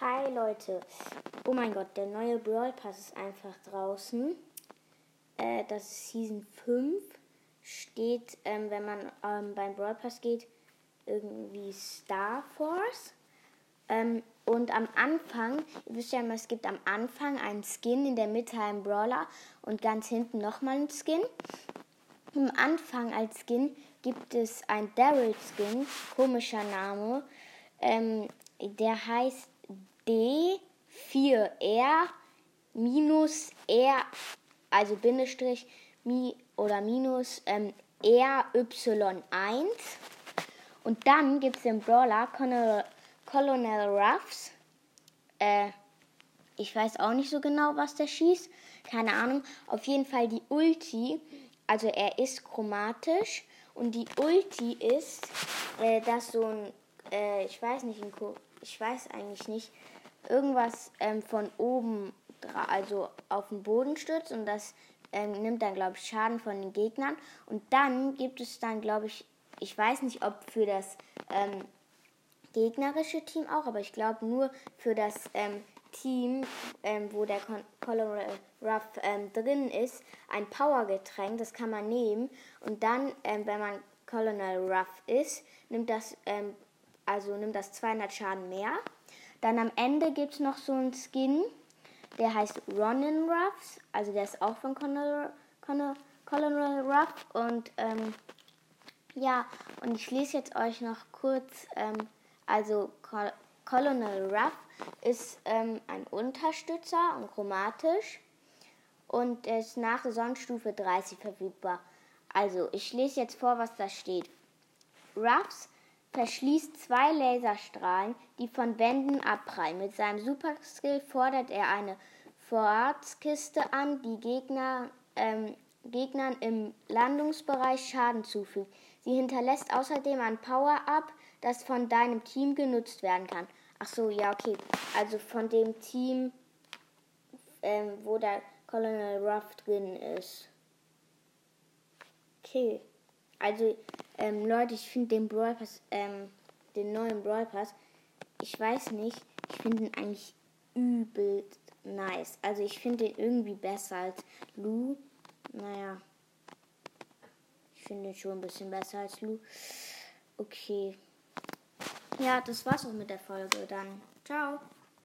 Hi Leute. Oh mein Gott, der neue Brawl Pass ist einfach draußen. Äh, das ist Season 5. Steht, ähm, wenn man ähm, beim Brawl Pass geht, irgendwie Star Force. Ähm, und am Anfang, ihr wisst ja immer, es gibt am Anfang einen Skin, in der Mitte einen Brawler und ganz hinten nochmal einen Skin. Am Anfang als Skin gibt es ein Daryl Skin, komischer Name. Ähm, der heißt D4R minus R, also Bindestrich mi oder minus ähm, RY1. Und dann gibt es den Brawler Colonel, Colonel Ruffs. Äh, ich weiß auch nicht so genau, was der schießt. Keine Ahnung. Auf jeden Fall die Ulti. Also er ist chromatisch. Und die Ulti ist, äh, dass so ein, äh, ich weiß nicht, ein, ich weiß eigentlich nicht, irgendwas ähm, von oben, also auf den Boden stürzt und das ähm, nimmt dann, glaube ich, Schaden von den Gegnern. Und dann gibt es dann, glaube ich, ich weiß nicht, ob für das ähm, gegnerische Team auch, aber ich glaube nur für das ähm, Team, ähm, wo der Colonel Ruff ähm, drin ist, ein Powergetränk, das kann man nehmen. Und dann, wenn man Colonel Ruff ist, nimmt das, also nimmt das 200 Schaden mehr. Dann am Ende gibt es noch so einen Skin, der heißt Ronin Ruffs, also der ist auch von Colonel, Ruff. Und ähm, ja, und ich lese jetzt euch noch kurz, ähm, also Col Colonel Ruff ist ähm, ein Unterstützer und chromatisch und ist nach Sonnenstufe 30 verfügbar. Also, ich lese jetzt vor, was da steht. Ruffs verschließt zwei Laserstrahlen, die von Wänden abprallen. Mit seinem Superskill fordert er eine Vorratskiste an, die Gegner, ähm, Gegnern im Landungsbereich Schaden zufügt. Sie hinterlässt außerdem ein Power-Up, das von deinem Team genutzt werden kann. Ach so, ja, okay. Also von dem Team, ähm, wo der Colonel Ruff drin ist. Okay. Also, ähm, Leute, ich finde den Brawl Pass, ähm, den neuen Brawl Pass, ich weiß nicht, ich finde ihn eigentlich übel nice. Also, ich finde ihn irgendwie besser als Lou. Naja. Ich finde ihn schon ein bisschen besser als Lou. Okay. Ja, das war's auch mit der Folge. Dann ciao.